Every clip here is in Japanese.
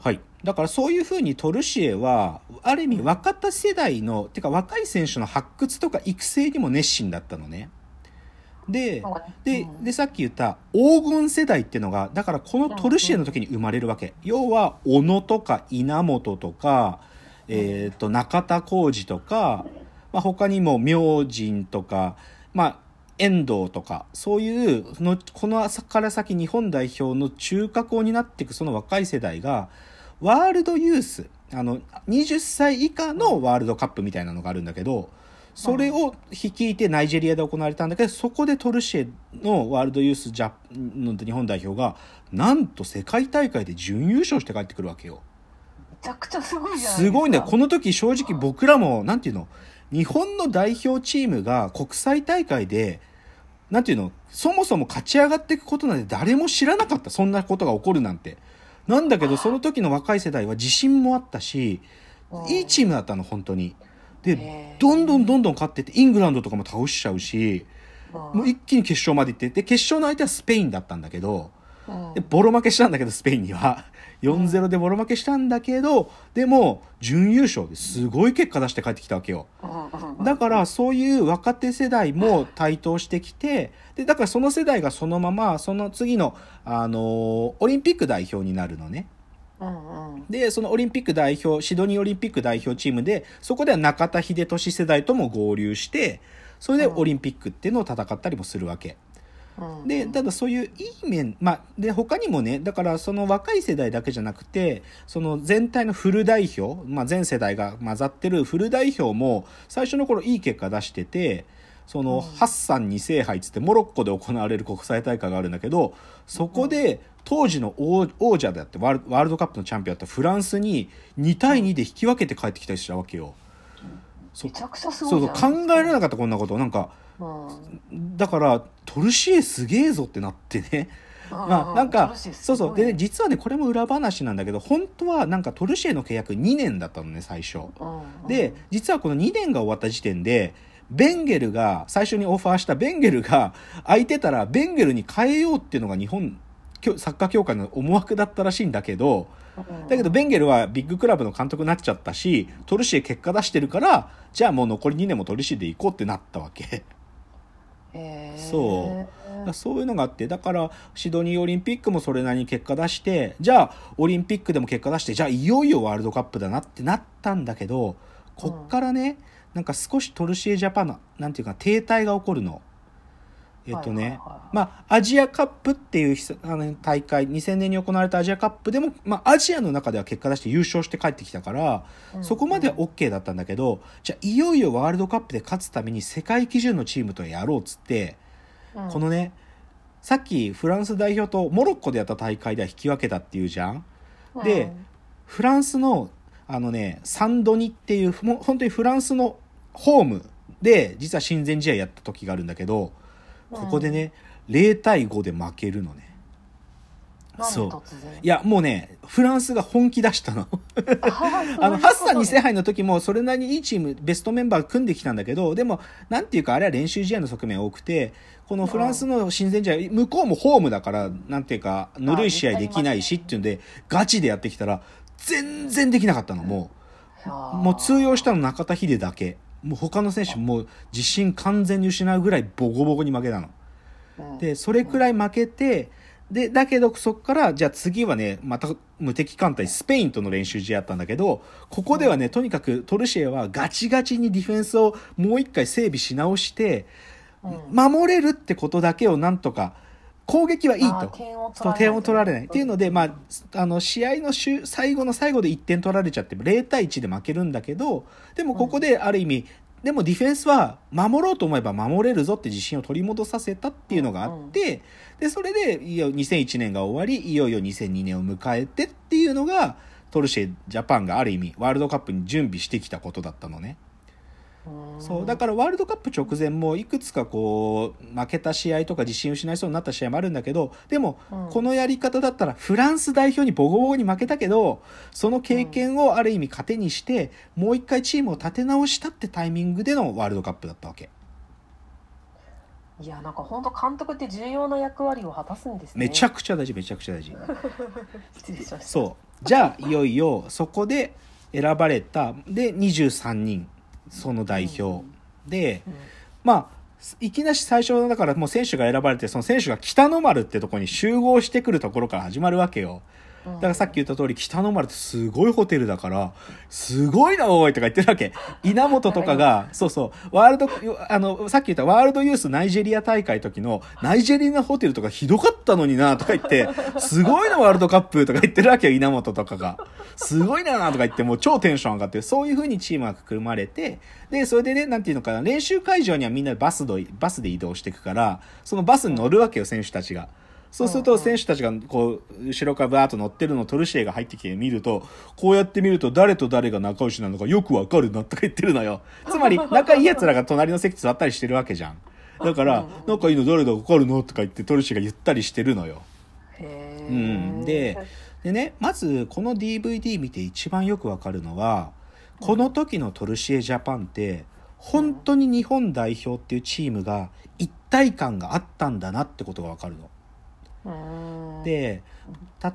はい。だからそういうふうにトルシエは、ある意味若手世代の、てか若い選手の発掘とか育成にも熱心だったのね。ででう、んで、さっき言った黄金世代っていうのが、だからこのトルシエの時に生まれるわけ。要は、小野とか稲本とか、えっ、と、中田浩二とか、まあ、他にも明神とか、まあ、遠藤とか、そういうの、この朝から先日本代表の中核を担っていくその若い世代が、ワールドユース、あの、20歳以下のワールドカップみたいなのがあるんだけど、それを率いてナイジェリアで行われたんだけど、そこでトルシエのワールドユースジャの日本代表が、なんと世界大会で準優勝して帰ってくるわけよ。めちゃくちゃすごいじゃないですか。すごいんだよ。この時正直僕らも、なんていうの、日本の代表チームが国際大会で、なんていうの、そもそも勝ち上がっていくことなんて誰も知らなかった。そんなことが起こるなんて。なんだけど、その時の若い世代は自信もあったし、いいチームだったの、本当に。でどんどんどんどん勝ってって、イングランドとかも倒しちゃうし、もう一気に決勝まで行って、で、決勝の相手はスペインだったんだけど、うんで、ボロ負けしたんだけど、スペインには。4-0でボロ負けしたんだけど、でも、準優勝ですごい結果出して帰ってきたわけよ。だから、そういう若手世代も台頭してきて、で、だからその世代がそのまま、その次の、あのーオリンピック代表になるのね。うんうんで、そのオリンピック代表、シドニーオリンピック代表チームで、そこでは中田秀俊世代とも合流して、それでオリンピックっていうのを戦ったりもするわけ。うんで、ただそういういい面、まあ、で、他にもね、だからその若い世代だけじゃなくて、その全体のフル代表、まあ全世代が混ざってるフル代表も、最初の頃いい結果出してて、その、ハッサン2世杯っつってモロッコで行われる国際大会があるんだけど、そこで当時の王王者であってワールドカップのチャンピオンだったフランスに2対2で引き分けて帰ってきたりしたわけよ。そめちゃくちゃすごそうそいじゃないう考えられなかったこんなこと。なんかうん。だからトルシエすげえぞってなってね。まあなんかそうそう。でね実はねこれも裏話なんだけど本当はなんかトルシエの契約2年だったのね最初。で実はこの2年が終わった時点でベンゲルが最初にオファーしたベンゲルが空いてたらベンゲルに変えようっていうのが日本きょサッカー協会の思惑だったらしいんだけどだけどベンゲルはビッグクラブの監督になっちゃったしトルシエ結果出してるからじゃあもう残り2年もトルシエで行こうってなったわけ。そうだからそういうのがあってだからシドニーオリンピックもそれなりに結果出してじゃあオリンピックでも結果出してじゃあいよいよワールドカップだなってなったんだけどこっからね、なんか少しトルシエジャパンのなんていうか停滞が起こるの。えっとね、はい。はいはいまあ、アジアカップっていうあの大会、2000年に行われたアジアカップでも、まあ、アジアの中では結果出して優勝して帰ってきたから、うん。そこまでは OK だったんだけど、じゃあいよいよワールドカップで勝つために世界基準のチームとやろうっつって、このね、さっきフランス代表とモロッコでやった大会では引き分けたっていうじゃん。で、フランスの、あのね、サンドニっていう、もう本当にフランスのホームで、実は親善試合やった時があるんだけど、ここでね、0対5で負けるのね。そういや、もうね、フランスが本気出したの。あ の、ハッサン2世杯の時もそれなりにいいチーム、ベストメンバー組んできたんだけど、でも、なんていうか、あれは練習試合の側面多くて、このフランスの親善試合、向こうもホームだから、なんていうか、ぬるい試合できないしっていうんで、ガチでやってきたら、全然できなかったの、もう。もう通用したの中田秀だけ。もう他の選手もう自信完全に失うぐらいボコボコに負けたの。で、それくらい負けて、で、だけどそっから、じゃあ次はね、また無敵艦隊スペインとの練習試合やったんだけど、ここではね、とにかくトルシエはガチガチにディフェンスをもう一回整備し直して、守れるってことだけをなんとか、攻撃はいいと。そう点を取られない。っていうので、まあ、あの、試合の終最後の最後で1点取られちゃって、0対1で負けるんだけど、でもここである意味、でもディフェンスは守ろうと思えば守れるぞって自信を取り戻させたっていうのがあって、で、それで、いよ2001年が終わり、いよいよ2002年を迎えてっていうのが、トルシェジャパンがある意味、ワールドカップに準備してきたことだったのね。そうだからワールドカップ直前もいくつかこう負けた試合とか自信失いそうになった試合もあるんだけどでもこのやり方だったらフランス代表にボコボコに負けたけどその経験をある意味糧にしてもう一回チームを立て直したってタイミングでのワールドカップだったわけ。いやなんか本当監督って重要な役割を果たすんですね。めちゃくちゃ大事めちゃくちゃ大事。そう。じゃあいよいよそこで選ばれたで23人その代表、でうん。まあいきなし最初だからもう選手が選ばれてその選手が北の丸ってとこに集合してくるところから始まるわけよ。うんだからさっき言った通り北の丸ってすごいホテルだからすごいなおいとか言ってるわけ。稲本とかがそうそう。ワールドあのさっき言ったワールドユースナイジェリア大会時のナイジェリアホテルとかひどかったのになとか言って すごいなワールドカップとか言ってるわけよ稲本とかが。すごいなとか言ってもう超テンション上がってそういう風にチームが組まれてでそれでねなんていうのかな練習会場にはみんなバスどバスで移動していくからそのバスに乗るわけよ選手たちが。そうすると選手たちがこう後ろからバーッと乗ってるのをトルシエが入ってきて見るとこうやって見ると誰と誰が仲良しなのかよくわかるなとか言ってるのよ。つまり仲いい奴らが隣の席座ったりしてるわけじゃん。だから仲いいの誰だかわかるのとか言ってトルシエが言ったりしてるのよ。へー。うん。ででねまずこの DVD 見て一番よくわかるのはこの時のトルシエジャパンって本当に日本代表っていうチームが一体感があったんだなってことがわかるの。うん。で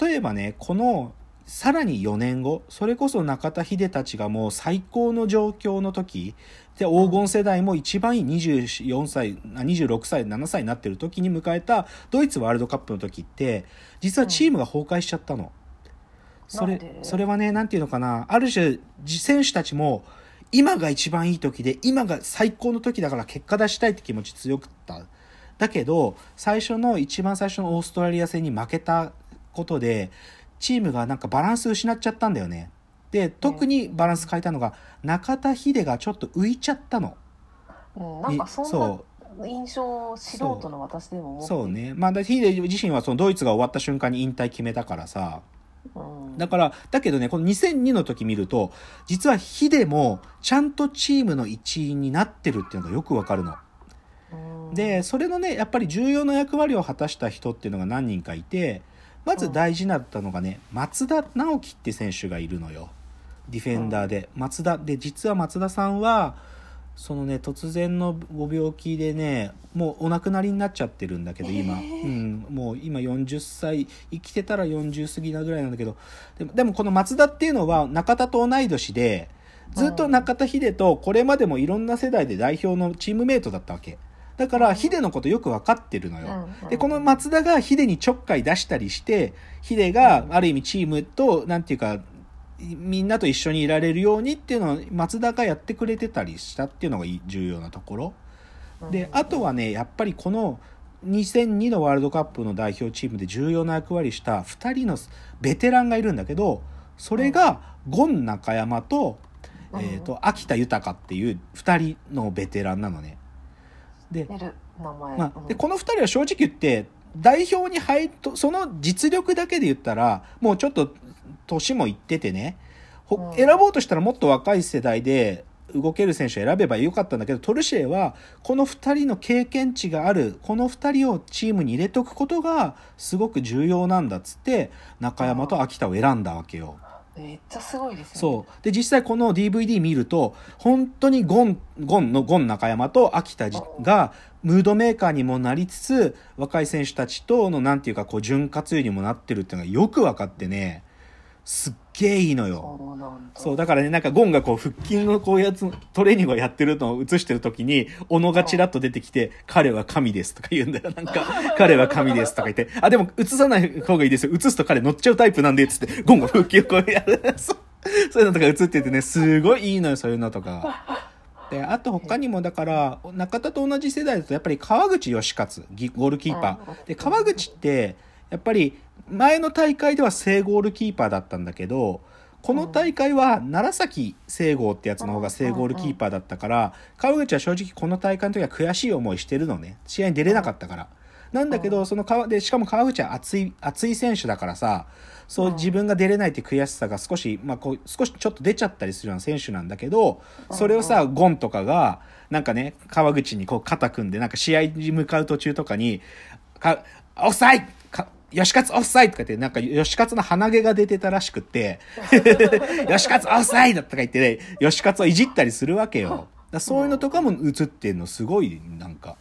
例えばねこのさらに4年後それこそ中田秀たちがもう最高の状況の時で黄金世代も一番いい24歳あ26歳7歳になってる時に迎えたドイツワールドカップの時って実はチームが崩壊しちゃったの。それそれはねなんていうのかな？ある種選手たちも今が一番いい時で今が最高の時だから結果出したいって気持ち強くっただけど最初の一番最初のオーストラリア戦に負けたことでチームがなんかバランス失っちゃったんだよね。で特にバランス変えたのが中田秀がちょっと浮いちゃったの。うんなんかそんそな印象素人の私でもそうね。まあだ秀自身はそのドイツが終わった瞬間に引退決めたからさ。うん。だから、だけどね、この2002の時見ると、実はヒデもちゃんとチームの一員になってるっていうのがよくわかるの。うんで、それのね、やっぱり重要な役割を果たした人っていうのが何人かいて、まず大事だったのがね、松田直樹って選手がいるのよ。ディフェンダーで。松田、で、実は松田さんは、そのね、突然のご病気でね、もうお亡くなりになっちゃってるんだけど、今。えーうん、もう今40歳、生きてたら40過ぎなぐらいなんだけど、でもでもこの松田っていうのは中田と同い年で、ずっと中田秀とこれまでもいろんな世代で代表のチームメイトだったわけ。だから、ヒデのことよく分かってるのよ。うんで、この松田がヒデにちょっかい出したりして、ヒデがある意味チームと、なんていうか、みんなと一緒にいられるようにっていうのを松田がやってくれてたりしたっていうのが重要なところ。で、あとはね、やっぱりこの2002のワールドカップの代表チームで重要な役割した2人のベテランがいるんだけど、それがゴン中山と、うんえっ、と、秋田豊っていう2人のベテランなのね。で、まあ、でうん。この2人は正直言って代表に入るとその実力だけで言ったらもうちょっと年もいっててね、ほうん。選ぼうとしたらもっと若い世代で動ける選手を選べばよかったんだけどトルシエはこの2人の経験値があるこの2人をチームに入れとくことがすごく重要なんだっつって中山と秋田を選んだわけよ。めっちゃすごいですよね。そう。で、実際この DVD 見ると、本当にゴン、ゴンのゴン中山と秋田じが、ムードメーカーにもなりつつ、若い選手たちとの、なんていうか、こう、潤滑油にもなってるっていうのがよく分かってね、すっげえいいのよ。そうなんだそう、だからね、なんかゴンがこう、腹筋のこうやつ、トレーニングをやってるのを映してる時に、小野がチラッと出てきて、彼は神ですとか言うんだよ。なんか、彼は神ですとか言って、あ、でも映さない方がいいですよ。映すと彼乗っちゃうタイプなんで、つって、ゴンが腹筋をこうやる。そうそういうのとか映っててね、すごいいいのよ、そういうのとか。で、あと他にもだから、中田と同じ世代だとやっぱり川口義勝、ギゴールキーパうんー。で、川口って、やっぱり前の大会では正ゴールキーパーだったんだけど、この大会は楢崎聖剛ってやつの方が正ゴールキーパーだったから、川口は正直この大会の時は悔しい思いしてるのね。試合に出れなかったから。なんだけど、その川、で、しかも川口は熱い、熱い選手だからさ、そううん。自分が出れないって悔しさが少し、まあこう、少しちょっと出ちゃったりするような選手なんだけど、それをさ、ゴンとかが、なんかね、川口にこう肩組んで、なんか試合に向かう途中とかに、か、オフサイか吉勝オフサイとか言って、なんか吉勝の鼻毛が出てたらしくって、吉勝オフサイだとか言ってね、吉勝をいじったりするわけよ。だそういうのとかも映ってんのすごい、なんか、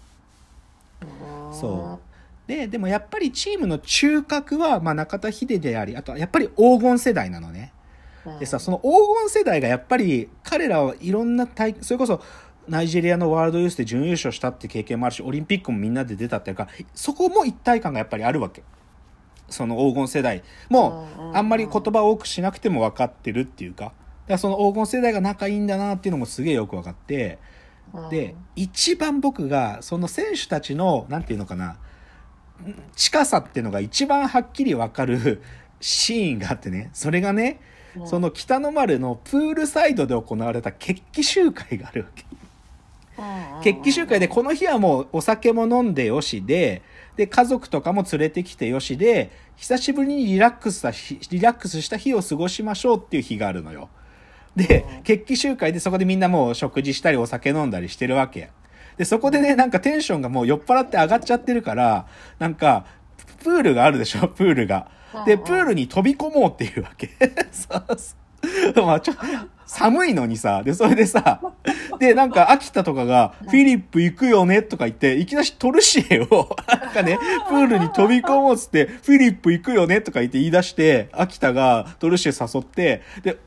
そう。ででもやっぱりチームの中核は、まあ、中田秀でありあとはやっぱり黄金世代なのね。でさその黄金世代がやっぱり彼らはいろんな大それこそナイジェリアのワールドユースで準優勝したって経験もあるしオリンピックもみんなで出たっていうかそこも一体感がやっぱりあるわけその黄金世代もうあんまり言葉を多くしなくても分かってるっていうか。だその黄金世代が仲いいんだなっていうのもすげえよく分かって。で一番僕がその選手たちのなんていうのかな。近さっていうのが一番はっきり分かる シーンがあってね。それがねその北の丸のプールサイドで行われた決起集会があるわけ。決起集会でこの日はもうお酒も飲んでよしで、で、家族とかも連れてきてよしで、久しぶりにリラックスした日、リラックスした日を過ごしましょうっていう日があるのよ。で、決起集会でそこでみんなもう食事したりお酒飲んだりしてるわけ。で、そこでね、なんかテンションがもう酔っ払って上がっちゃってるから、なんか、プールがあるでしょ、プールが。で、プールに飛び込もうっていうわけ。そうそう。まあちょ、寒いのにさ、で、それでさ、で、なんか、秋田とかが、フィリップ行くよねとか言って、いきなりトルシエを、なんかね、プールに飛び込もうっつって、フィリップ行くよねとか言って言い出して、秋田がトルシエ誘って、で、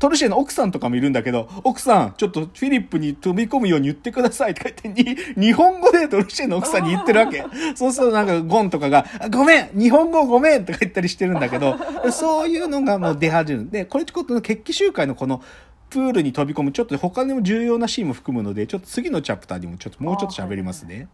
トルシエの奥さんとかもいるんだけど、奥さん、ちょっとフィリップに飛び込むように言ってくださいとか言って、に、日本語でトルシエの奥さんに言ってるわけ。そうするとなんかゴンとかが、ごめん日本語ごめんとか言ったりしてるんだけど、そういうのがもう出始める。で、これちょっと決起集会のこの、プールに飛び込むちょっと他にも重要なシーンも含むのでちょっと次のチャプターにもちょっともうちょっと喋りますね。